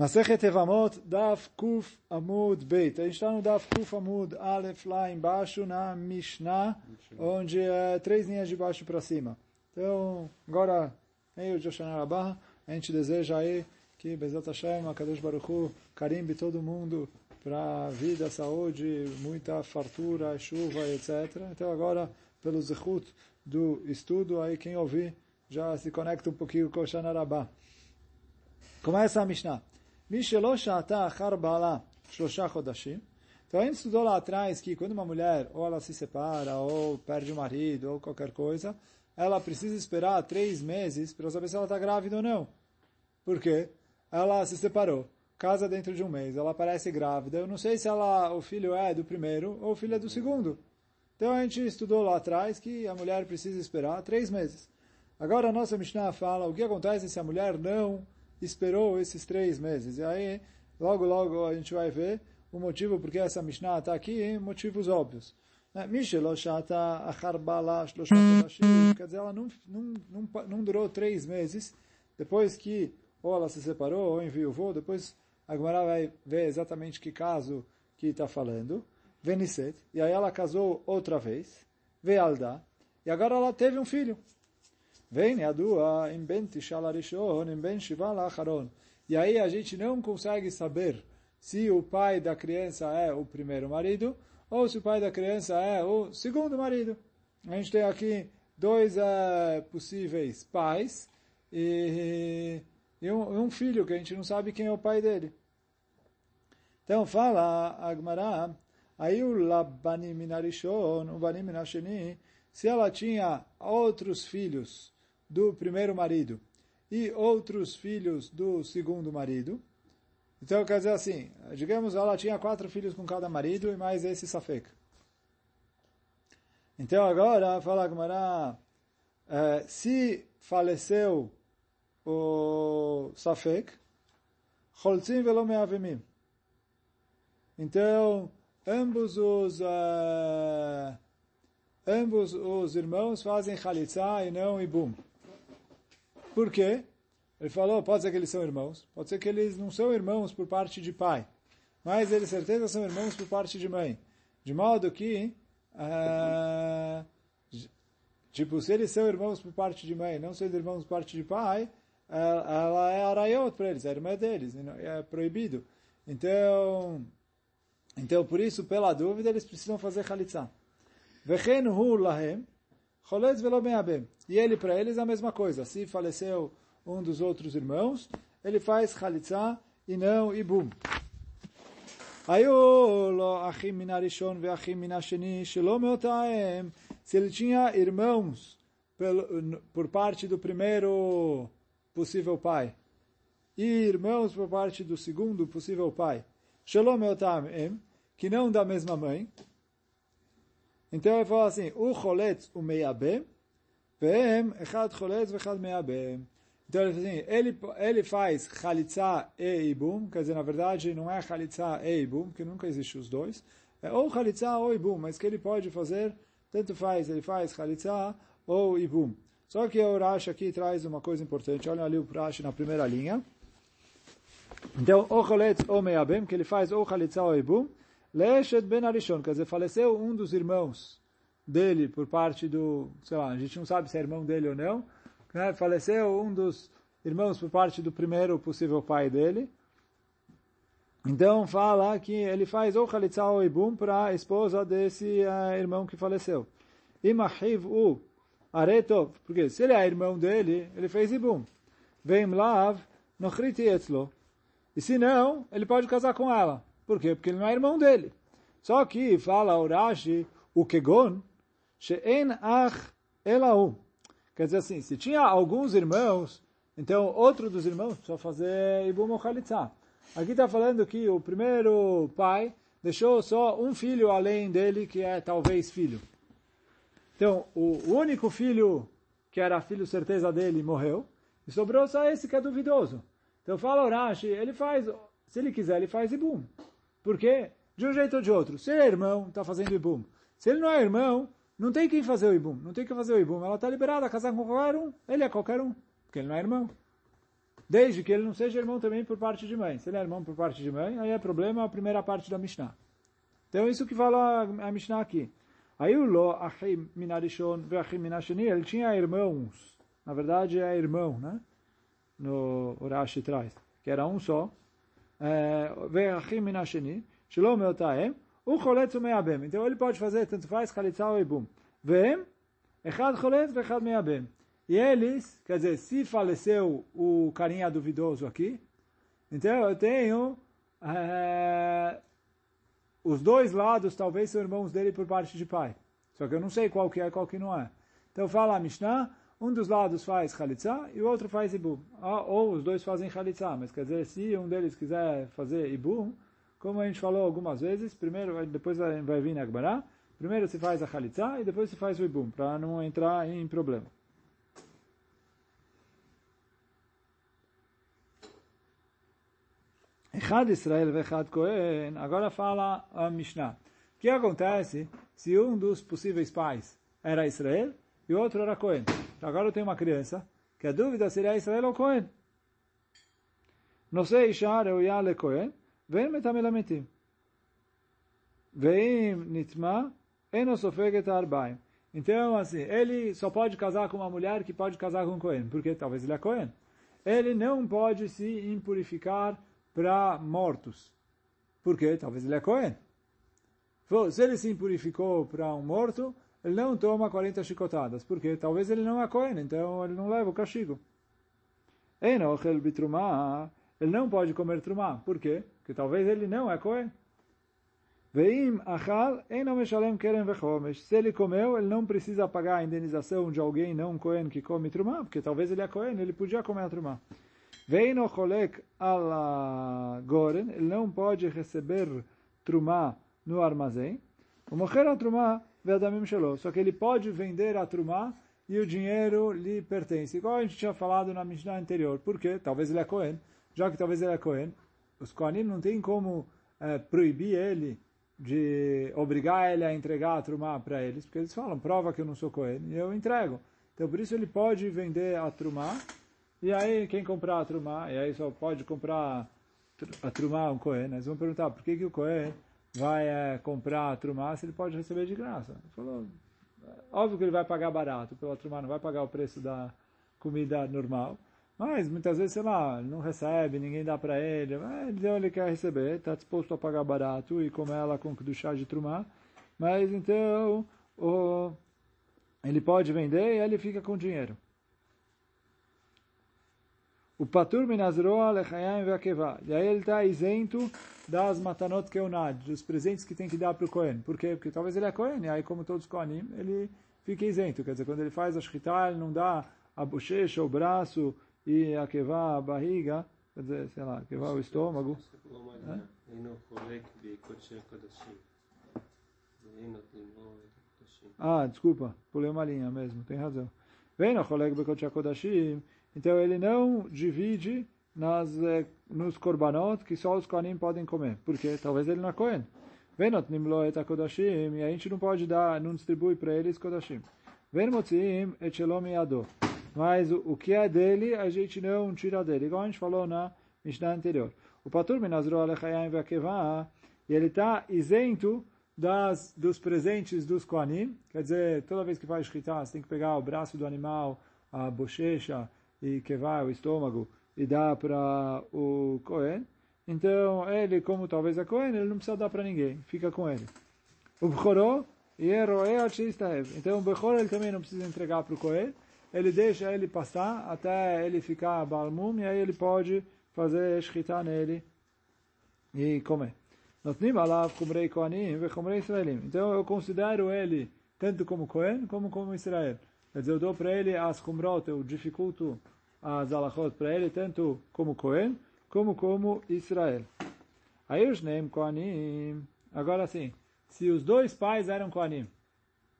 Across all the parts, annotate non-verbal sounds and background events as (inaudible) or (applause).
Masechet Evamot, Daf Kuf Amud Beit. A gente está no Daf Kuf Amud Aleph lá embaixo na Mishnah, onde é três linhas de baixo para cima. Então, agora, meio de Oshana Barra, a gente deseja aí que Bezat Hashem, Akadosh Baruch Hu, carimbe todo mundo para vida, saúde, muita fartura, chuva, etc. Então agora, pelo zechut do estudo, aí quem ouvir já se conecta um pouquinho com Oshana Rabbah. Começa a Mishnah. Achar. Então a gente estudou lá atrás que quando uma mulher ou ela se separa, ou perde o marido, ou qualquer coisa, ela precisa esperar três meses para saber se ela está grávida ou não. Por quê? Ela se separou, casa dentro de um mês, ela parece grávida. Eu não sei se ela, o filho é do primeiro ou o filho é do segundo. Então a gente estudou lá atrás que a mulher precisa esperar três meses. Agora a nossa Mishnah fala o que acontece se a mulher não esperou esses três meses. E aí, logo, logo a gente vai ver o motivo porque essa Mishnah está aqui, motivos óbvios. Né? Quer dizer, ela não, não, não, não durou três meses, depois que ou ela se separou ou enviou, depois a Gemara vai ver exatamente que caso que está falando. Veniset, e aí ela casou outra vez, Vealda, e agora ela teve um filho. Vem Yadua em Ben Tishal Arishon, em Ben Shival Acharon. E aí a gente não consegue saber se o pai da criança é o primeiro marido ou se o pai da criança é o segundo marido. A gente tem aqui dois uh, possíveis pais e, e um, um, filho que a gente não sabe quem é o pai dele. Então fala Agmará, aí o Labanim Minarishon, o Banim Minasheni, se ela tinha outros filhos do primeiro marido e outros filhos do segundo marido. Então, quer dizer assim, digamos, ela tinha quatro filhos com cada marido e mais esse Safek. Então, agora, fala Gmará, é, se faleceu o Safek, Cholzim velo meavimim. Então, ambos os... Uh, ambos os irmãos fazem Khalitsa e não Ibum. Por quê? Ele falou, pode ser que eles são irmãos, pode ser que eles não são irmãos por parte de pai, mas eles certeza são irmãos por parte de mãe. De modo que, uh, tipo, se eles são irmãos por parte de mãe, não são irmãos por parte de pai, ela é araiot para eles, é irmã deles, é proibido. Então, então, por isso, pela dúvida, eles precisam fazer chalitza. Vechen hu lahem, Choletz velo meabem. E ele, para eles, é a mesma coisa. Se faleceu um dos outros irmãos, ele faz chalitza e não ibum. Se ele tinha irmãos por parte do primeiro possível pai e irmãos por parte do segundo possível pai, que não da mesma mãe, então ele fala assim, o choletz o meiabem, vem echad choletz vechad meiabem. Então ele, assim, ele, ele faz chalitza e ibum, quer dizer, na verdade não é chalitza e ibum, porque nunca existe os dois, é ou chalitza ou ibum, mas que ele pode fazer, tanto faz, ele faz chalitza ou ibum. Só que o Rashi aqui traz uma coisa importante, olha ali o Rashi na primeira linha. Então, o choletz ou meiabem, que ele faz ou chalitza ou ibum, Leshet ben Arishon, quer dizer, faleceu um dos irmãos dele por parte do, sei lá, a gente não sabe se é irmão dele ou não, né? faleceu um dos irmãos por parte do primeiro possível pai dele. Então fala que ele faz ou Khalitsa ou Ibum para a esposa desse uh, irmão que faleceu. Imahiv u aretov, porque se ele é irmão dele, ele fez Ibum. Vem lav nochriti. E se não, ele pode casar com ela. Por quê? Porque ele não é irmão dele. Só que fala Urashi, o Kegon, She'en ach elahu. Quer dizer assim, se tinha alguns irmãos, então outro dos irmãos precisa fazer Ibum Khalitza. Aqui está falando que o primeiro pai deixou só um filho além dele, que é talvez filho. Então, o único filho que era filho certeza dele morreu, e sobrou só esse que é duvidoso. Então fala Urashi, ele faz, se ele quiser, ele faz Ibum. Porque, de um jeito ou de outro, se ele é irmão, está fazendo ibum. Se ele não é irmão, não tem quem fazer o ibum. Não tem que fazer o ibum. Ela está liberada a casar com qualquer um. Ele é qualquer um. Porque ele não é irmão. desde que ele não seja irmão também por parte de mãe. Se ele é irmão por parte de mãe, aí é problema a primeira parte da Mishnah. Então isso que fala a Mishnah aqui. Aí o Lo, Achim Minarishon, Veachim Minasheni, ele tinha irmãos. Na verdade é irmão, né? No Urashi traz. Que era um só. Veachim Minasheni, Shalom Meotaem, o Choletz Meabem. Então ele pode fazer, tanto faz, Chalitza ou Ibum. Vem, Echad Choletz, Echad Meabem. E eles, quer dizer, se faleceu o carinha duvidoso aqui, então eu tenho os dois lados talvez são irmãos dele por parte de pai. Só que eu não sei qual que é e qual que não é. Então fala a Mishnah, um dos lados faz Khalitsa e o outro faz Ibum. Ah, ou os dois fazem Khalitsa, mas quer dizer, se um deles quiser fazer Ibum, como a gente falou algumas vezes, primeiro, depois vai vir Agbará, primeiro se faz a Khalitsa e depois se faz o Ibum, para não entrar em problema. Echad Israel vechad Cohen, agora fala a Mishnah. O que acontece se um dos possíveis pais era Israel e o outro era Cohen? Agora eu tenho uma criança que a dúvida seria Israel ou Cohen. Não sei, Ishar ou Yale Cohen, vem metamilamitim. Vem nitma enosofeget arbaim. Então, assim, ele só pode casar com uma mulher que pode casar com um Cohen, porque talvez ele é Cohen. Ele não pode se impurificar para mortos, porque talvez ele é Cohen. Se ele se impurificou para um morto, ele não toma 40 chicotadas. Por quê? Talvez ele não é Cohen, então ele não leva o castigo. Ele não pode comer trumah. Por quê? Porque talvez ele não é Cohen. Veim achal eno keren vechomesh. Se ele comeu, ele não precisa pagar a indenização de alguém não Cohen que come trumah, porque talvez ele é Cohen, ele podia comer a trumah. Veino cholek ala goren, ele não pode receber trumá no armazém. O mocher a trumá vedamim shelo. Só que ele pode vender a trumá e o dinheiro lhe pertence. Igual a gente tinha falado na Mishnah anterior. Por quê? Talvez ele é Cohen. Já que talvez ele é Cohen, os Kohanim não tem como é, proibir ele de obrigar ele a entregar a trumá para eles, porque eles falam, prova que eu não sou Cohen, e eu entrego. Então, por isso ele pode vender a trumá e aí, quem comprar a Trumá, e aí só pode comprar a Trumá um Cohen, né? eles vão perguntar por que, que o Cohen vai é, comprar a Trumá se ele pode receber de graça. Ele falou, óbvio que ele vai pagar barato pela Trumá, não vai pagar o preço da comida normal, mas muitas vezes, sei lá, não recebe, ninguém dá para ele, então ele quer receber, está disposto a pagar barato e comer ela com do chá de Trumá, mas então o, ele pode vender e ele fica com dinheiro. O patur minazroa lechayim ve'akeva. E aí ele está isento das matanot keunad, dos presentes que tem que dar para o Kohen. Por quê? Porque talvez ele é Kohen, e aí como todos os Kohanim, ele fica isento. Quer dizer, quando ele faz a shkita, ele não dá a bochecha, o braço e a keva, a barriga, quer dizer, sei lá, keva, o estômago. Ah, desculpa, pulei uma linha mesmo, tem razão. Vem no Choleg Bekot Kodashim, então ele não divide nas, eh, nos korbanot que só os Kohanim podem comer. Porque talvez ele não Kohen. Venot nimlo et kodashim, e a gente não pode dar, não distribui para eles kodashim. Ven et shalom yado. Mas o, que é dele, a gente não tira dele. Igual a gente falou na Mishnah anterior. O patur minazro alechayim ve'akevah, e ele está isento das, dos presentes dos Kohanim. Quer dizer, toda vez que faz shkita, você tem que pegar o braço do animal, a bochecha, e vai o estômago e dá para o Cohen, então ele, como talvez é Cohen, ele não precisa dar para ninguém, fica com ele. O Bechoró, então o Bechor ele também não precisa entregar para o Cohen, ele deixa ele passar até ele ficar balmum e aí ele pode fazer shkita nele e comer. Notnim alav kumrei kohanim ve kumrei israelim. Então eu considero ele tanto como Cohen como como Israel. Quer dizer, eu dou para ele as kumrot, eu dificulto as alachot para ele, tanto como Cohen, como como Israel. Aí os nem Kohanim. Agora sim, se os dois pais eram Kohanim,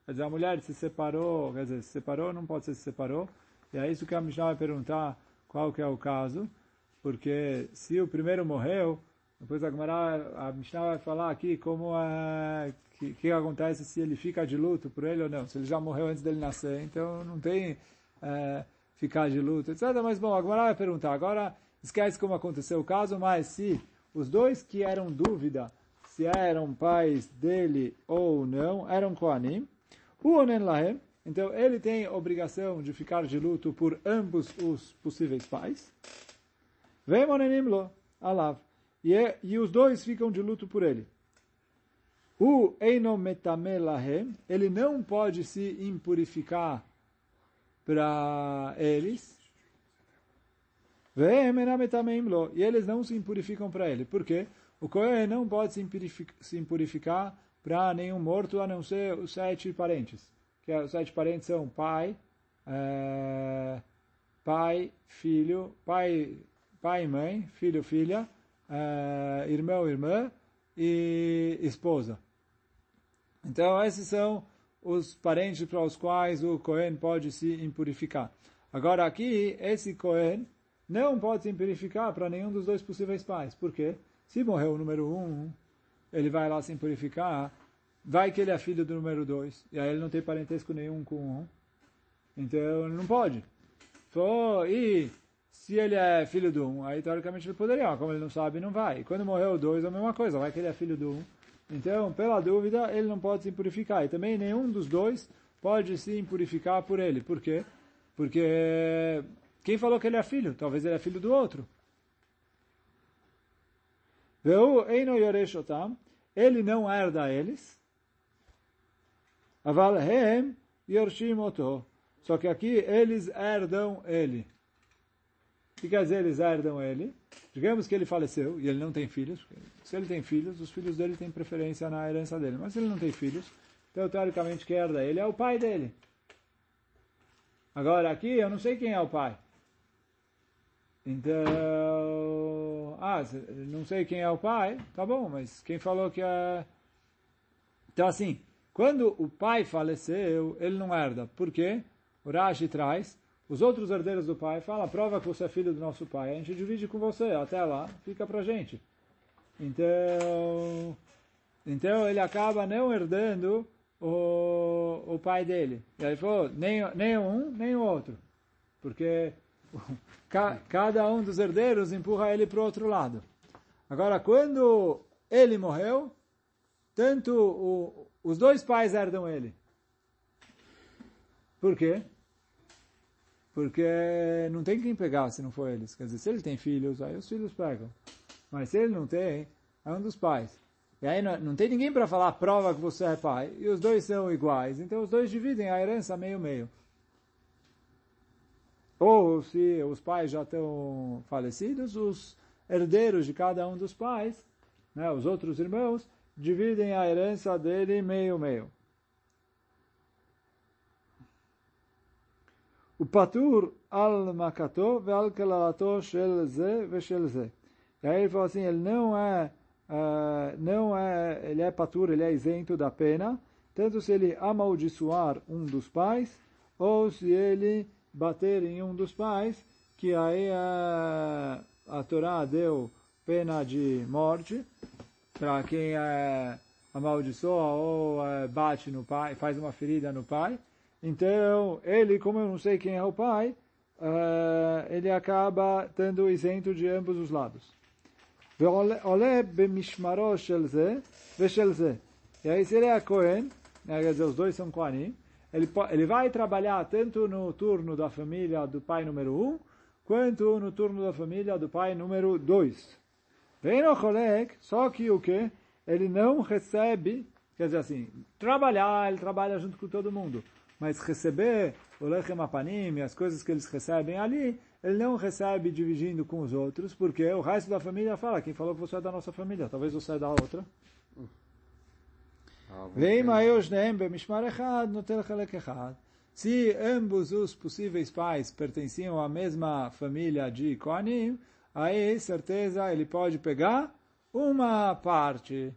quer dizer, a mulher se separou, quer dizer, se separou, não pode ser se separou, e é isso que a Mishnah vai perguntar qual que é o caso, porque se o primeiro morreu, depois a Gemara, a Mishnah vai falar aqui como é, que, que acontece se ele fica de luto por ele ou não. Se ele já morreu antes dele nascer, então não tem, é, ficar de luto, etc. Mas, bom, agora vai perguntar. Agora, esquece como aconteceu o caso, mas se os dois que eram dúvida se eram pais dele ou não, eram Koanim, o Onen Lahem, então ele tem obrigação de ficar de luto por ambos os possíveis pais. Vem Onenim Lo, Alav. E, é, e os dois ficam de luto por ele. O Einometame Lahem, ele não pode se impurificar para eles. E eles não se impurificam para ele. Por quê? O Kohen não pode se impurificar para nenhum morto a não ser os sete parentes. Que é, os sete parentes são pai, é, pai, filho, pai, pai e mãe, filho, filha, é, irmão, irmã e esposa. Então, esses são os parentes para os quais o Cohen pode se impurificar. Agora, aqui, esse Cohen não pode se impurificar para nenhum dos dois possíveis pais. Por quê? Se morreu o número um, ele vai lá se impurificar, vai que ele é filho do número dois, e aí ele não tem parentesco nenhum com um, então ele não pode. e se ele é filho do um, aí teoricamente ele poderia, como ele não sabe, não vai. E quando morreu o dois, é a mesma coisa, vai que ele é filho do um. Então, pela dúvida, ele não pode se impurificar. E também nenhum dos dois pode se impurificar por ele. Por quê? Porque quem falou que ele é filho? Talvez ele é filho do outro. Ele não herda eles. Aval hem yorshim oto. Só que aqui eles herdam ele. O que quer dizer eles herdam ele? Digamos que ele faleceu e ele não tem filhos. Se ele tem filhos, os filhos dele têm preferência na herança dele. Mas se ele não tem filhos, então teoricamente quem herda ele é o pai dele. Agora aqui eu não sei quem é o pai. Então, ah, não sei quem é o pai, tá bom, mas quem falou que é... Então assim, quando o pai faleceu, ele não herda. Por quê? O Rashi traz, os outros herdeiros do pai falam, prova que você é filho do nosso pai, a gente divide com você, até lá, fica pra gente. Então, então ele acaba não herdando o, o pai dele. E aí falou, nem, nem um, nem o outro. Porque (laughs) cada um dos herdeiros empurra ele para o outro lado. Agora, quando ele morreu, tanto o, os dois pais herdam ele. Por quê? Porque não tem quem pegar se não for eles. Quer dizer, se ele tem filhos, aí os filhos pegam. Mas se ele não tem, é um dos pais. E aí não, não tem ninguém para falar prova que você é pai. E os dois são iguais. Então os dois dividem a herança meio-meio. Ou se os pais já estão falecidos, os herdeiros de cada um dos pais, né, os outros irmãos, dividem a herança dele meio-meio. Makato ve al kalalato shel ze ve shel ze. E aí ele fala assim, ele não é, uh, não é, ele é patur, ele é isento da pena, tanto se ele amaldiçoar um dos pais, ou se ele bater em um dos pais, que aí a, a Torá deu pena de morte para quem é, amaldiçoa ou bate no pai, faz uma ferida no pai. Então, ele, como eu não sei quem é o pai, uh, ele acaba estando isento de ambos os lados. E aí, se ele é Cohen, né, quer dizer, os dois são Kohanim, ele, ele vai trabalhar tanto no turno da família do pai número um, quanto no turno da família do pai número dois. Vem no Cholek, só que o que? Ele não recebe, quer dizer assim, trabalhar, ele trabalha junto com todo mundo, mas receber o Lechem Apanim, as coisas que eles recebem ali, ele não recebe dividindo com os outros, porque o resto da família fala, quem falou que você é da nossa família, talvez você é da outra. Se ambos os possíveis pais pertenciam à mesma família de Kohanim, aí certeza ele pode pegar uma parte.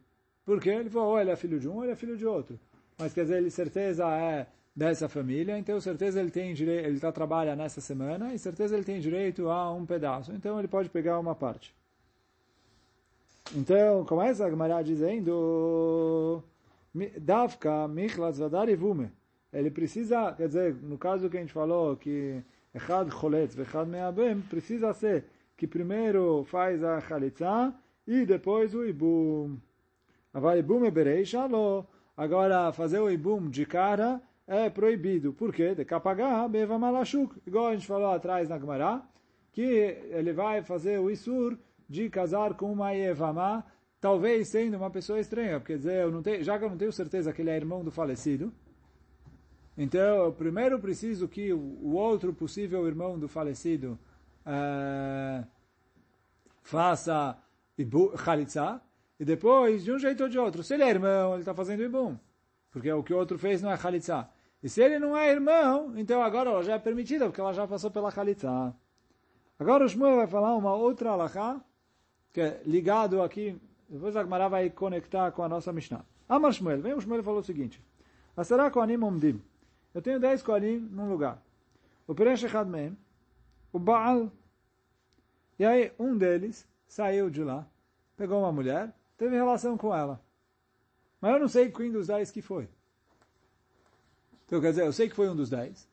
Porque ele falou, ou ele é filho de um, ou ele é filho de outro. Mas quer dizer, ele certeza é dessa família, então certeza ele tem direito, ele tá, trabalha nessa semana, e certeza ele tem direito a um pedaço. Então ele pode pegar uma parte. Então, começa a Gemara dizendo Davka Michlas Vadari Vume. Ele precisa, quer dizer, no caso que a gente falou, que Echad choletz vechad meabem, precisa ser que primeiro faz a chalitza e depois o ibum. Agora, ibum é bereisha, Agora, fazer o ibum de cara é proibido. Por quê? De capagar, beva malachuk. Igual a gente falou atrás na Gemara, que ele vai fazer o isur de casar com uma Yevamá, talvez sendo uma pessoa estranha, quer dizer, eu não tenho, já que eu não tenho certeza que ele é irmão do falecido, então eu primeiro preciso que o outro possível irmão do falecido uh, faça Khalitsa, e depois, de um jeito ou de outro, se ele é irmão, ele está fazendo Ibum, porque o que o outro fez não é Khalitsa. E se ele não é irmão, então agora ela já é permitida, porque ela já passou pela Khalitsa. Agora o Shmuel vai falar uma outra alahá, que é ligado aqui, depois a Gemara vai conectar com a nossa Mishnah. Amar Shmuel, vem o Shmuel falou o seguinte, Asara Koanim Omdim, eu tenho dez Koanim num lugar. O Peresh Echad o Baal, e aí um deles saiu de lá, pegou uma mulher, teve relação com ela. Mas eu não sei quem dos dez que foi. Então, quer dizer, eu sei que foi um dos dez,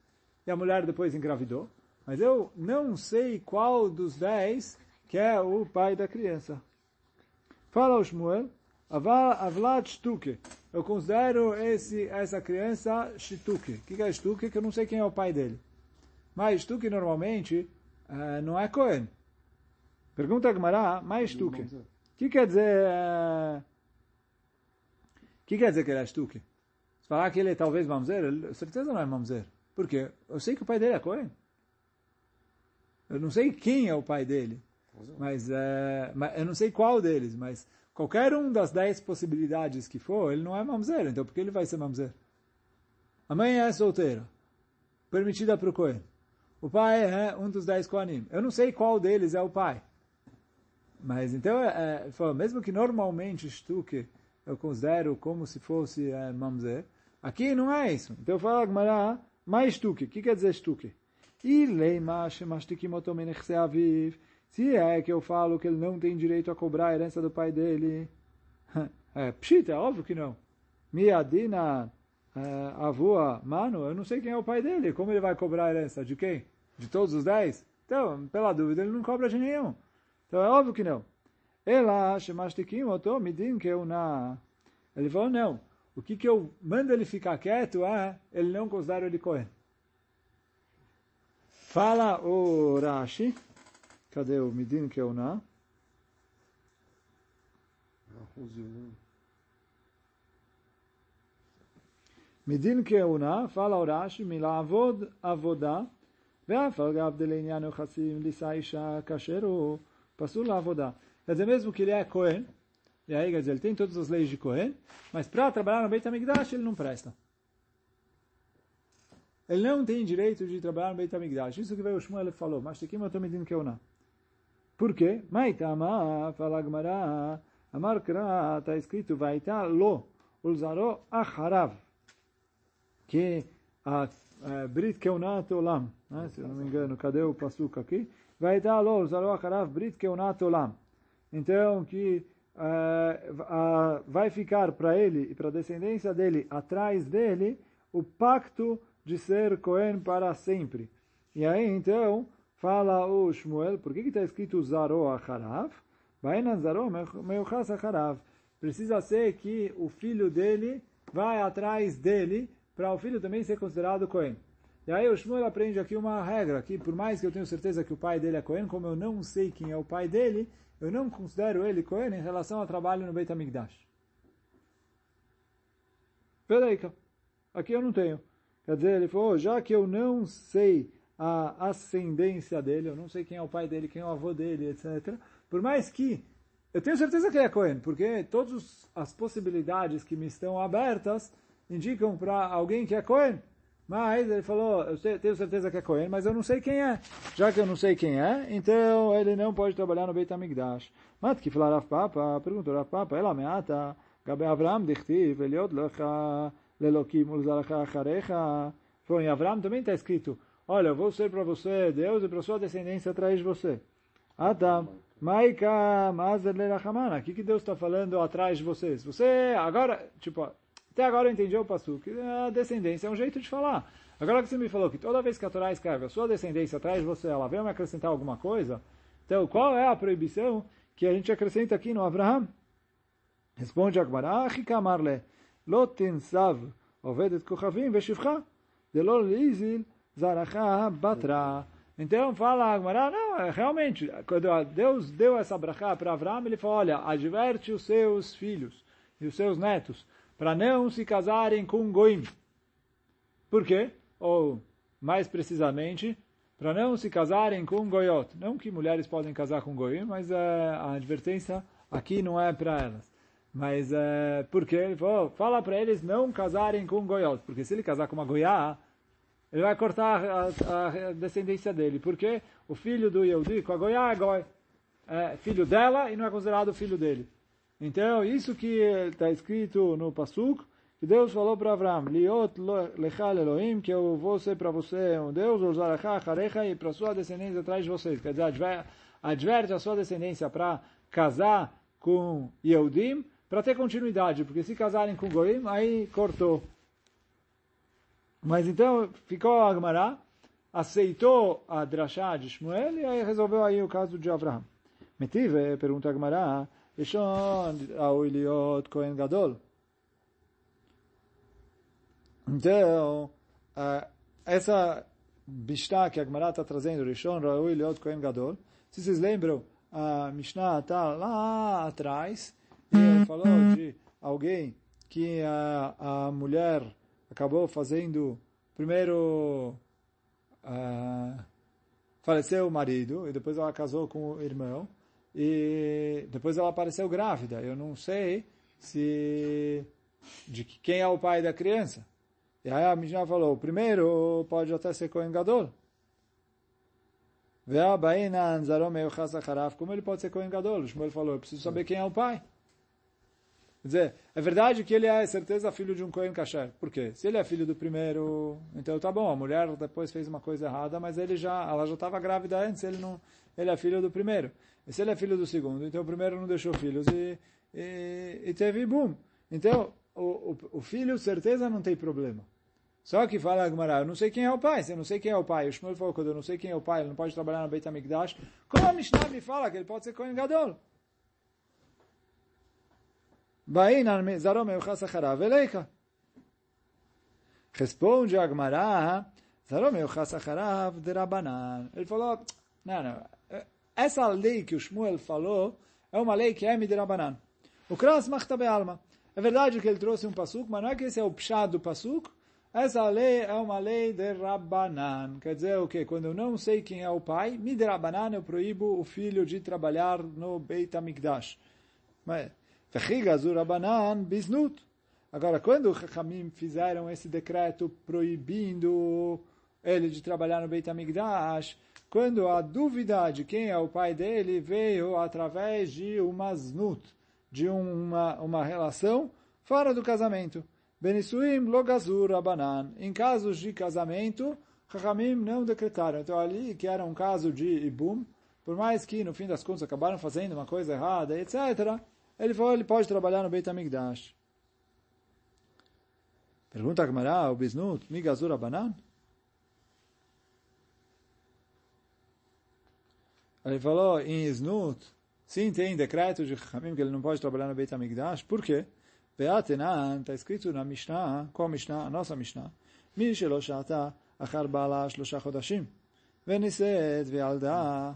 e a mulher depois engravidou, mas eu não sei qual dos dez que é o pai da criança. Fala o Shmuel, Avlad Shtuke. Eu considero esse, essa criança Shtuke. O que é Shtuke? Que eu não sei quem é o pai dele. Mas Shtuke normalmente uh, não é Cohen. Pergunta a Gemara, mais Shtuke. O que quer dizer... O uh, que quer dizer que ele é Shtuke? Falar que ele é talvez Mamzer, certeza não é Mamzer. Por quê? Eu sei que o pai dele é Cohen. Eu não sei quem é o pai dele, mas, é, mas eu não sei qual deles, mas qualquer um das dez possibilidades que for, ele não é mamzer, então por que ele vai ser mamzer? A mãe é solteira, permitida para o Cohen. O pai é um dos dez Kohanim. Eu não sei qual deles é o pai. Mas então, é, é, mesmo que normalmente Stuke eu considero como se fosse é, mamzer, aqui não é isso. Então fala Gmará, mais Stuke. O que quer dizer Stuke? E aviv. Se é que eu falo que ele não tem direito a cobrar a herança do pai dele. (laughs) É, pshita, é óbvio que não. Miadina é, avua mano, eu não sei quem é o pai dele. Como ele vai cobrar a herança? De quem? De todos os dez? Então, pela dúvida, ele não cobra de nenhum. Então é óbvio que não. Ela, shemashtikim otomidin que eu na. Ele falou, não O que, que eu mando ele ficar quieto é, ele não considera ele Cohen. Fala o Rashi. Cadê o Midin Keuná? מדין כהונה, פל הורש מלעבוד עבודה, ואף על גב דלעניין יוחסים לישא אישה כאשר הוא פסול לעבודה. Quer dizer, mesmo que ele é Cohen, e aí, quer dizer, ele tem todas as leis de Cohen, mas para trabalhar no Beit HaMikdash ele não presta ele não tem direito de trabalhar no Beit HaMikdash. Isso que veio o Shmuel falou, mas aqui eu estou medindo que eu não. Por quê? Maitama, fala Gemara, Amar está escrito, Vaita lo, ulzaro acharav, que a, a Brit Keunat Olam, né? se eu não me engano, cadê o passuca aqui? Vaita lo, ulzaro acharav, Brit Keunat Olam. Então, que uh, uh, vai ficar para ele e para a descendência dele, atrás dele, o pacto de ser Cohen para sempre. E aí, então, fala o Shmuel, por que está escrito Zaro Acharav? Bainan Zaro Meuchas Acharav. Precisa ser que o filho dele vai atrás dele, para o filho também ser considerado Cohen. E aí o Shmuel aprende aqui uma regra, que por mais que eu tenha certeza que o pai dele é Cohen, como eu não sei quem é o pai dele, eu não considero ele Cohen em relação ao trabalho no Beit HaMikdash. Peraí, aqui eu não tenho. Quer dizer, ele falou, já que eu não sei a ascendência dele, eu não sei quem é o pai dele, quem é o avô dele, etc. Por mais que eu tenho certeza que é Cohen, porque todas as possibilidades que me estão abertas indicam para alguém que é Cohen. Mas ele falou, eu tenho certeza que é Cohen, mas eu não sei quem é. Já que eu não sei quem é, então ele não pode trabalhar no Beit HaMikdash. Mas que falar Rav Papa, perguntou Rav Papa, ela meata, Gabe Avram dichtiv, Eliot lecha, Lelokim ulzaracha acharecha. Em Avram também está escrito, olha, eu vou ser para você Deus e para sua descendência atrás de você. Adam, Maika, Mazer Lerachamana. O que Deus está falando atrás de vocês? Você, agora, tipo, até agora eu entendi o passo que a descendência é um jeito de falar. Agora que você me falou que toda vez que a Torá escreve a sua descendência atrás de você, ela vem me acrescentar alguma coisa, então qual é a proibição que a gente acrescenta aqui no Abraham? Responde Agmará, Chikamarle, Lotin Sav, Ovedet Kochavim, Veshivcha, Delol Lizil, Zaracha Batra. Então fala Agmará, não, é, realmente, quando Deus deu essa brachá para Abraão, ele falou, olha, adverte os seus filhos e os seus netos para não se casarem com Goim. Por quê? Ou, mais precisamente, para não se casarem com Goiot. Não que mulheres podem casar com Goim, mas é, a advertência aqui não é para elas. Mas é, por quê? Ele falou, fala para eles não casarem com Goiot. Porque se ele casar com uma Goiá, ele vai cortar a, a, descendência dele. Porque o filho do Yehudi com a Goiá é Goi. É filho dela e não é considerado filho dele. Então, isso que está escrito no Pasuk, que Deus falou para Abraão, Liot lechal Elohim, que eu vou ser para você um Deus, Urzaracha, Harecha, e para sua descendência atrás de vocês. Quer dizer, adverte a sua descendência para casar com Yehudim, para ter continuidade, porque se casarem com Goim, aí cortou. Mas então ficou Agmará, aceitou a drachá de Shmuel e aí resolveu aí o caso de Abraão. Metive, pergunta a Agmará, Rishon Aoiliot Kohen Gadol. Então, essa Mishnah que a Gemara está trazendo, Rishon Raoiliot Kohen Gadol, se vocês lembram, a Mishnah está lá atrás, e ele falou de alguém que a, a mulher acabou fazendo, primeiro, faleceu o marido, e depois ela casou com o irmão, e depois ela apareceu grávida. Eu não sei se de quem é o pai da criança. E aí a Mishnah falou, primeiro pode até ser Kohen Gadol. Como ele pode ser Kohen Gadol? O Shmuel falou, eu preciso saber quem é o pai. Quer dizer, é verdade que ele é, certeza, filho de um Kohen Kasher. Por quê? Se ele é filho do primeiro, então tá bom, a mulher depois fez uma coisa errada, mas ele já, ela já estava grávida antes, ele não, ele é filho do primeiro. E se ele é filho do segundo, então o primeiro não deixou filhos e, e, e teve boom. Então, o, o, o, filho, certeza, não tem problema. Só que fala Agmará, eu não sei quem é o pai, se eu não sei quem é o pai, o Shmuel falou, quando eu não sei quem é o pai, ele não pode trabalhar no Beit HaMikdash, como a Mishnah me fala que ele pode ser Kohen Gadol? Responde Agmará, ele falou, não, não, essa lei que o Shmuel falou é uma lei que é Midrabanan. O Kras Machtabe Alma. É verdade que ele trouxe um pasuk, mas não é que esse é o pshad do pasuk. Essa lei é uma lei de Rabbanan. Quer dizer o quê? Quando eu não sei quem é o pai, Midrabanan eu proíbo o filho de trabalhar no Beit HaMikdash. Mas, Rabbanan biznut. Agora, quando os Chachamim fizeram esse decreto proibindo ele de trabalhar no Beit HaMikdash, quando a dúvida de quem é o pai dele veio através de uma znut, de uma, uma relação fora do casamento. Benisuim logazur abanan. Em casos de casamento, Chachamim não decretaram. Então ali, que era um caso de ibum, por mais que no fim das contas acabaram fazendo uma coisa errada, etc., ele falou ele pode trabalhar no Beit HaMikdash. Pergunta a Gemara, o bisnut, migazur abanan? Ele falou em Isnut, sim, tem decreto de Chamim que ele não pode trabalhar no Beit HaMikdash. Por quê? Beatenan, está escrito na Mishnah, qual Mishnah? A nossa Mishnah. מי שלא שעתה אחר בעלה שלושה חודשים, ונישאת וילדה.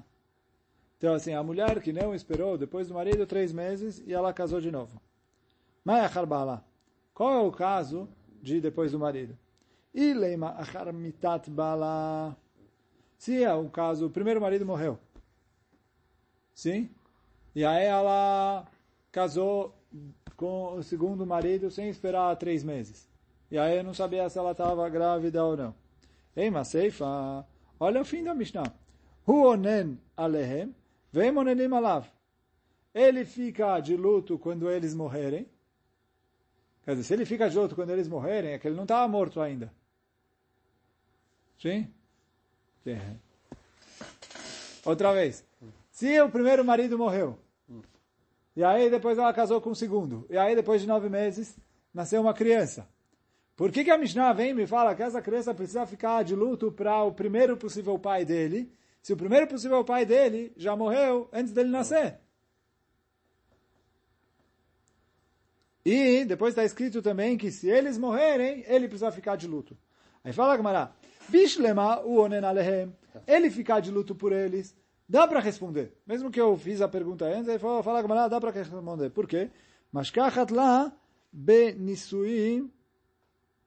Então, assim, a mulher que não esperou depois do marido três meses e ela casou de novo. Mas achar bala. Qual é o caso de depois do marido? Ileima achar mitat bala. Se é o caso, o primeiro marido morreu. Sim? E aí ela casou com o segundo marido sem esperar três meses. E aí eu não sabia se ela estava grávida ou não. Ei, Maseifa, olha o fim da Mishnah. Huonen alehem, vem onenim alav. Ele fica de luto quando eles morrerem. Quer dizer, se ele fica de luto quando eles morrerem, é que ele não estava morto ainda. Sim? Outra vez. Se o primeiro marido morreu, e aí depois ela casou com o segundo, e aí depois de nove meses nasceu uma criança. Por que, que a Mishnah vem e me fala que essa criança precisa ficar de luto para o primeiro possível pai dele, se o primeiro possível pai dele já morreu antes dele nascer? E depois está escrito também que se eles morrerem, ele precisa ficar de luto. Aí fala Gamara, Bishlema o onen alehem, ele ficar de luto por eles, dá para responder. Mesmo que eu fiz a pergunta antes, ele falou, fala Gamara, dá para responder. Por quê? Mas kachat la benisuim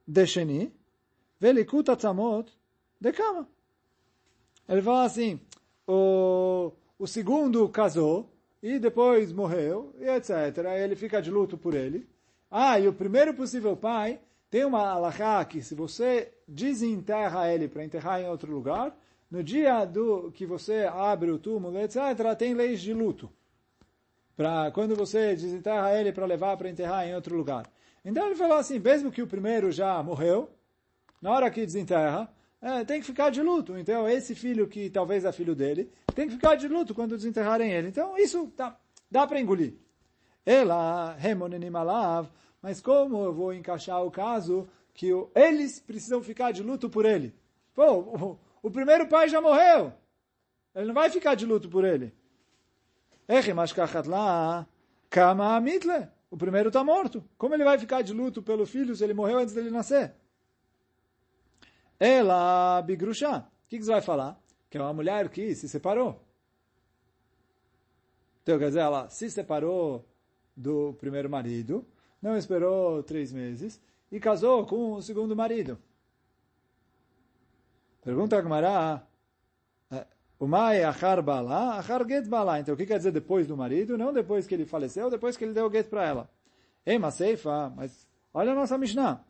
desheni, velikut atzamot de kama. Ele fala assim, o, o segundo casou, e depois morreu, e etc. Ele fica de luto por ele. Ah, e o primeiro possível pai tem uma alahá que se você desenterra ele para enterrar em outro lugar, no dia do que você abre o túmulo, etc., tem leis de luto. Para quando você desenterra ele para levar para enterrar em outro lugar. Então ele falou assim, mesmo que o primeiro já morreu, na hora que desenterra, é, tem que ficar de luto. Então, esse filho que talvez é filho dele, tem que ficar de luto quando desenterrarem ele. Então, isso dá, dá para engolir. Ela, remonenimalav, mas como eu vou encaixar o caso que eles precisam ficar de luto por ele? Pô, o, primeiro pai já morreu. Ele não vai ficar de luto por ele. O primeiro está morto. Como ele vai ficar de luto pelo filho se ele morreu antes dele nascer? Ela bigrusha. O que, que você vai falar? Que é uma mulher que se separou. Então, quer dizer, ela se separou do primeiro marido, não esperou três meses e casou com o segundo marido. Pergunta a Gemara, é, o mai achar bala, achar get bala. Então, o que quer dizer depois do marido? Não depois que ele faleceu, depois que ele deu o get para ela. Ei, mas seifa, mas olha a nossa Mishnah.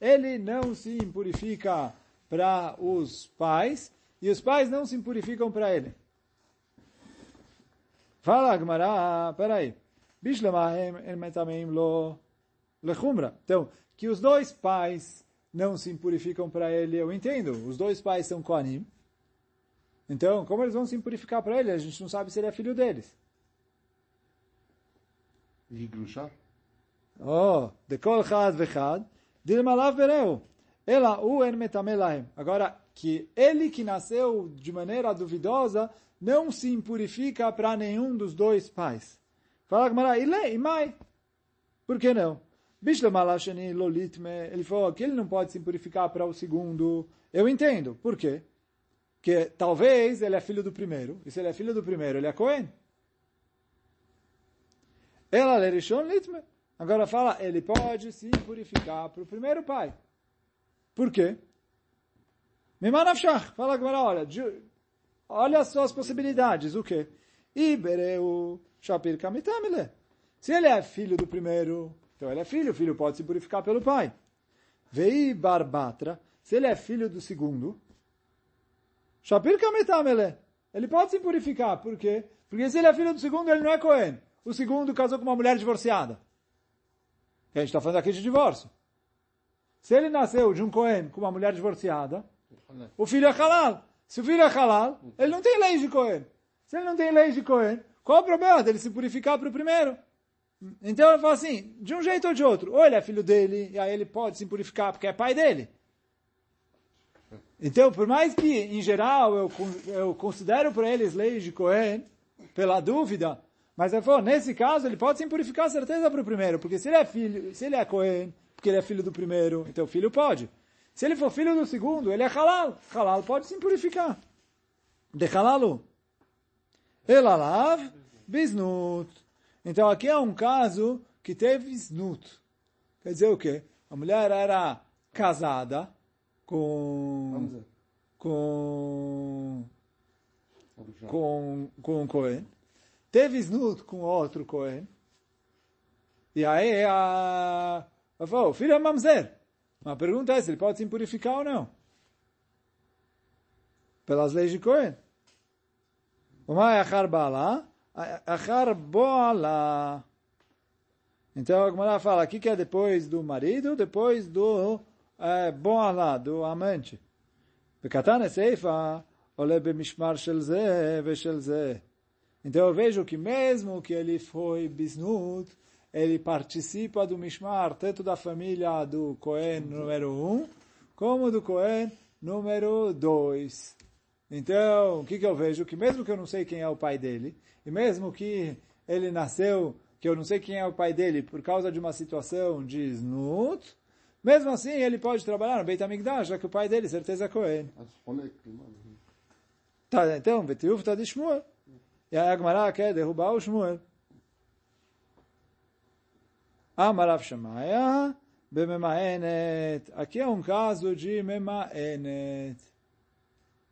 Ele não se impurifica para os pais e os pais não se impurificam para ele. Fala, Gmará, peraí. Então, que os dois pais não se impurificam para ele, eu entendo. Os dois pais são Koanim. Então, como eles vão se impurificar para ele? A gente não sabe se ele é filho deles. E Grusha? Oh, de kol chad vechad, dilmalav bereu. Ela u en metamelahem. Agora, que ele que nasceu de maneira duvidosa não se impurifica para nenhum dos dois pais. Fala Gamara, ile, imai. Por que não? Bishlemalashani lolitme. Ele falou que ele não pode se impurificar para o segundo. Eu entendo. Por quê? Que talvez ele é filho do primeiro. E se ele é filho do primeiro, ele é Cohen. Ela lerishon litme. Agora fala, ele pode se purificar para o primeiro pai. Por quê? Mimanafshach. Fala agora, olha, olha as suas possibilidades. O quê? Ibereu shapir kamitamile. Se ele é filho do primeiro, então ele é filho, o filho pode se purificar pelo pai. Vei barbatra. Se ele é filho do segundo, shapir kamitamile. Ele pode se purificar. Por quê? Porque se ele é filho do segundo, ele não é Cohen. O segundo casou com uma mulher divorciada. A gente está falando aqui de divórcio. Se ele nasceu de um Cohen com uma mulher divorciada, o filho é halal. Se o filho é halal, ele não tem lei de Cohen. Se ele não tem lei de Cohen, qual o problema dele se purificar para o primeiro? Então ele fala assim, de um jeito ou de outro. Ou ele é filho dele, e aí ele pode se purificar porque é pai dele. Então, por mais que, em geral, eu, eu considero para eles leis de Cohen, pela dúvida, mas ele falou, nesse caso, ele pode se purificar certeza para o primeiro, porque se ele é filho, se ele é Cohen, porque ele é filho do primeiro, então o filho pode. Se ele for filho do segundo, ele é halal. Halal pode se purificar. De halalu. Elalav, bisnut. Então aqui é um caso que teve snut. Quer dizer o quê? A mulher era casada com com com com um Cohen teve snut com outro Cohen, e aí a... Falou, o filho é mamzer. A pergunta é se ele pode se purificar ou não. Pelas leis de Cohen. Uma é achar bala, achar boala. Então a Gemara fala, aqui que é depois do marido, depois do é, boala, do amante. Seifa, ole bemishmar shel ze ve shel ze. Então eu vejo que mesmo que ele foi bisnut, ele participa do Mishmar, tanto da família do Cohen número um, como do Cohen número dois. Então, o que, que eu vejo? Que mesmo que eu não sei quem é o pai dele, e mesmo que ele nasceu, que eu não sei quem é o pai dele por causa de uma situação de snut, mesmo assim ele pode trabalhar no Beit HaMikdash, já que o pai dele, certeza, é Cohen. Tá, então, Betiuf está de Shmuel. E a Agmará quer derrubar o Shmuel. Amarav Shemaya, Bememaenet. Aqui é um caso de Memaenet.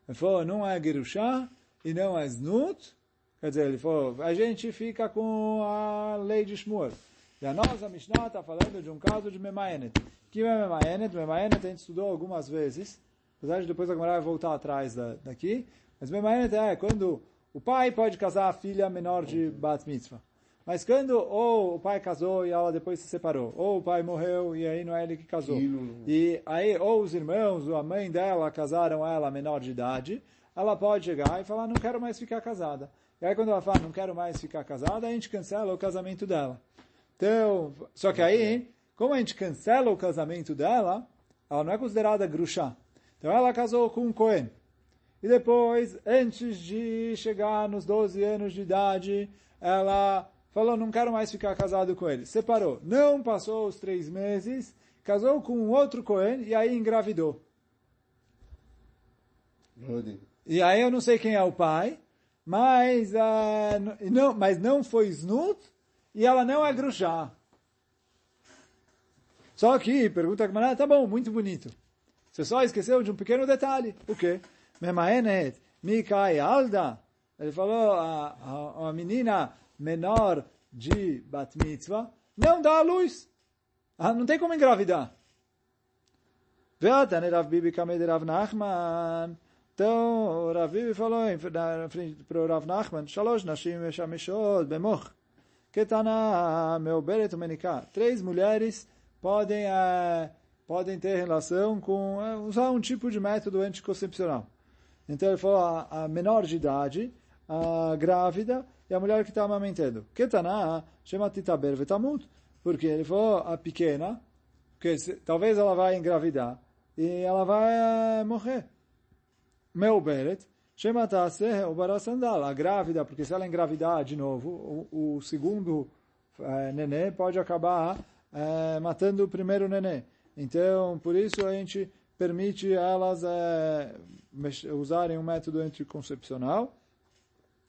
Ele falou, não é Gerushá e não é Znut. Quer dizer, ele falou, a gente fica com a lei de Shmuel. E a nossa Mishnah está falando de um caso de Memaenet. Que é Memaenet? Memaenet a gente estudou algumas vezes. Apesar de depois a Gemara vai voltar atrás daqui. Mas Memaenet é quando o pai pode casar a filha menor de Bat Mitzvah. Mas quando ou o pai casou e ela depois se separou, ou o pai morreu e aí não é ele que casou. E aí ou os irmãos ou a mãe dela casaram ela menor de idade, ela pode chegar e falar, não quero mais ficar casada. E aí quando ela fala, não quero mais ficar casada, a gente cancela o casamento dela. Então, só que aí, como a gente cancela o casamento dela, ela não é considerada gruxá. Então ela casou com um Cohen. E depois, antes de chegar nos 12 anos de idade, ela falou, não quero mais ficar casado com ele. Separou. Não passou os três meses, casou com um outro Cohen e aí engravidou. E aí eu não sei quem é o pai, mas, uh, não, mas não foi Snut e ela não é Grushá. Só que, pergunta a tá bom, muito bonito. Você só esqueceu de um pequeno detalhe. O quê? Memaenet, Mikai Alda. Ele falou, a, a, a menina menor de Bat Mitzvah não dá a luz. Ah, não tem como engravidar. Então, Rav Bibi falou para o Rav Nachman, Shalosh Nashim Meshameshot Bemoch. Ketana Meoberet Menikah. Três mulheres podem, é, podem ter relação com, é, usar um tipo de método anticoncepcional. Então ele falou a, a menor de idade, a grávida e a mulher que está amamentando. Ketana chama titaber vetamut. Porque ele falou a pequena, que se, talvez ela vai engravidar e ela vai uh, morrer. Meu beret, chama tase o barasandal. A grávida, porque se ela engravidar de novo, o, o segundo uh, nenê pode acabar uh, matando o primeiro nenê. Então, por isso a gente permite elas usarem um método anticoncepcional.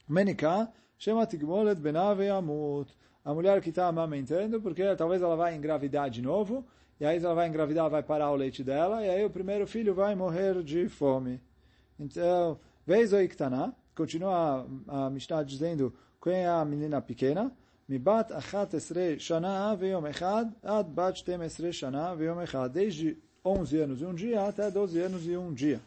Menika, chama tigmolet benave amut. A mulher que está amamentando, porque talvez ela vai engravidar de novo, e aí ela vai engravidar, vai parar o leite dela, e aí o primeiro filho vai morrer de fome. Então, vez o Iktaná, continua a, a Mishnah dizendo quem é a menina pequena, מבת 11 שנה ויום אחד עד בת 12 שנה ויום אחד, desde 11 anos e um dia até 12 anos e um dia.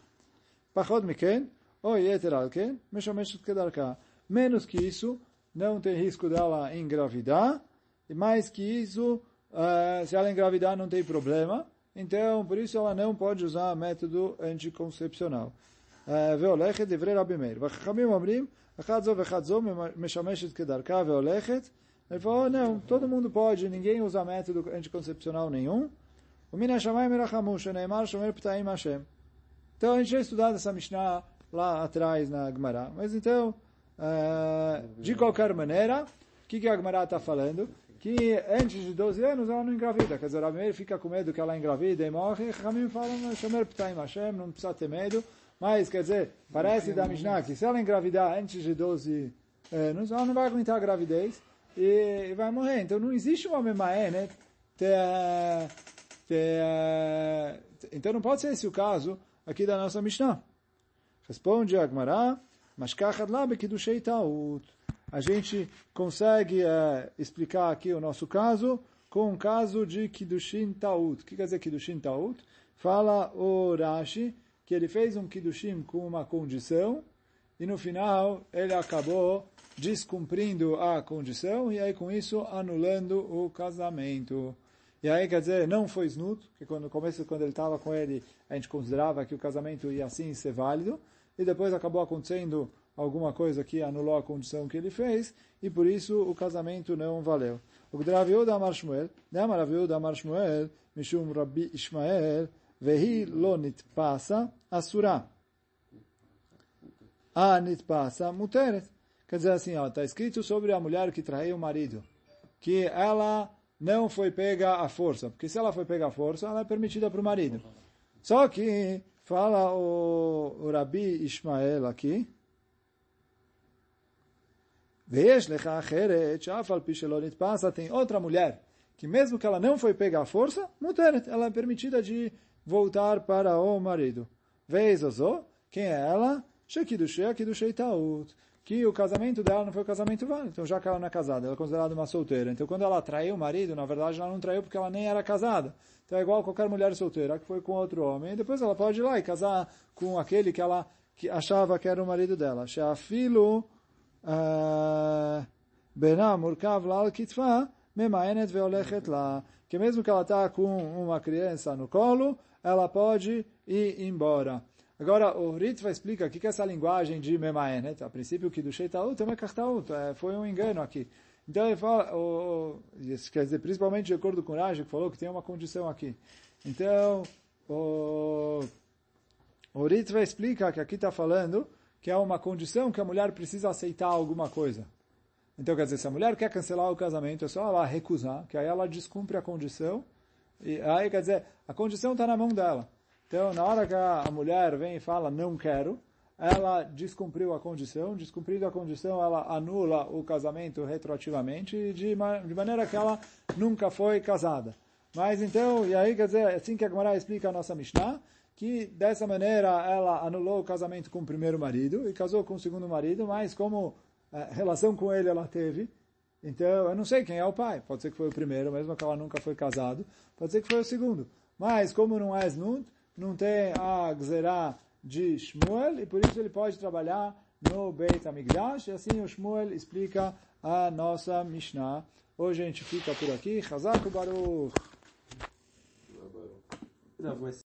פחות מכן, או יתר על כן, משמשת כדרכה. Menos que isso, não tem risco dela engravidar, e mais que isso, uh, se ela engravidar não tem problema, então por isso ela não pode usar método anticoncepcional. והולכת דברי רבי מאיר. והחכמים אומרים, אחת זו ואחת זו משמשת כדרכה והולכת. Ele falou, não, todo mundo pode, ninguém usa método anticoncepcional nenhum. O Mina Shamayim Rachamu, Sheneimar Shomer Ptaim Hashem. Então a gente já estudado essa Mishnah lá atrás na Gemara. Mas então, uh, de qualquer maneira, o que, que a Gemara está falando? Que antes de 12 anos ela não engravida. Quer dizer, a mulher fica com medo que ela engravida e morre. Ramim fala, Hashem, não precisa ter medo. Mas, quer dizer, parece da Mishnah que se ela engravidar antes de 12 anos, ela não vai aguentar a gravidez e vai morrer. Então não existe uma memaé, né? Então não pode ser esse o caso aqui da nossa Mishnah. Responde a Gemara, mas A gente consegue é, explicar aqui o nosso caso com um caso de Kiddushin Taut. O que quer dizer Kiddushin Taut? Fala o Rashi que ele fez um Kiddushin com uma condição e no final ele acabou descumprindo a condição e aí com isso anulando o casamento. E aí quer dizer, não foi snut, que quando, no começo quando ele estava com ele, a gente considerava que o casamento ia assim ser válido, e depois acabou acontecendo alguma coisa que anulou a condição que ele fez, e por isso o casamento não valeu. O Rav da Amar Shmuel, Neamar da Amar Shmuel, Mishum Rabbi Ishmael, Vehi lo nitpasa asura. A nitpasa muteret. Quer dizer assim, está escrito sobre a mulher que traiu o marido, que ela não foi pega à força, porque se ela foi pega à força, ela é permitida para o marido. Só que, fala o, o Rabi Ishmael aqui, tem outra mulher que mesmo que ela não foi pega à força, muteret, ela é permitida de voltar para o marido. Vez quem é ela? Shekidushei, Akidushei Taut. Que o casamento dela não foi o casamento válido. Então, já que ela não é casada, ela é considerada uma solteira. Então, quando ela traiu o marido, na verdade, ela não traiu porque ela nem era casada. Então, é igual qualquer mulher solteira que foi com outro homem. E depois ela pode ir lá e casar com aquele que ela que achava que era o marido dela. Sheafilu ah, Benah Murkav Lal Kitfa Memaenet Veolechet La. Que mesmo que ela está com uma criança no colo, ela pode ir embora. Agora, o Ritva explica o que é essa linguagem de Memaenet. A princípio, que do Sheitaut é Mekartaut, foi um engano aqui. Então, ele fala, o, quer dizer, principalmente de acordo com o Raj, que falou que tem uma condição aqui. Então, o, o Ritva explica que aqui está falando que é uma condição que a mulher precisa aceitar alguma coisa. Então, quer dizer, se a mulher quer cancelar o casamento, é só ela recusar, que aí ela descumpre a condição, e aí, quer dizer, a condição está na mão dela. Então, na hora que a mulher vem e fala, não quero, ela descumpriu a condição, descumprindo a condição, ela anula o casamento retroativamente, de, de maneira que ela nunca foi casada. Mas então, e aí, quer dizer, é assim que a Gemara explica a nossa Mishnah, que dessa maneira ela anulou o casamento com o primeiro marido e casou com o segundo marido, mas como é, relação com ele ela teve, então eu não sei quem é o pai. Pode ser que foi o primeiro, mesmo que ela nunca foi casado. Pode ser que foi o segundo. Mas como não é Znut, não tem a Gzerá de Shmuel e por isso ele pode trabalhar no Beit HaMikdash. E assim o Shmuel explica a nossa Mishnah. Hoje a gente fica por aqui. Chazak Baruch.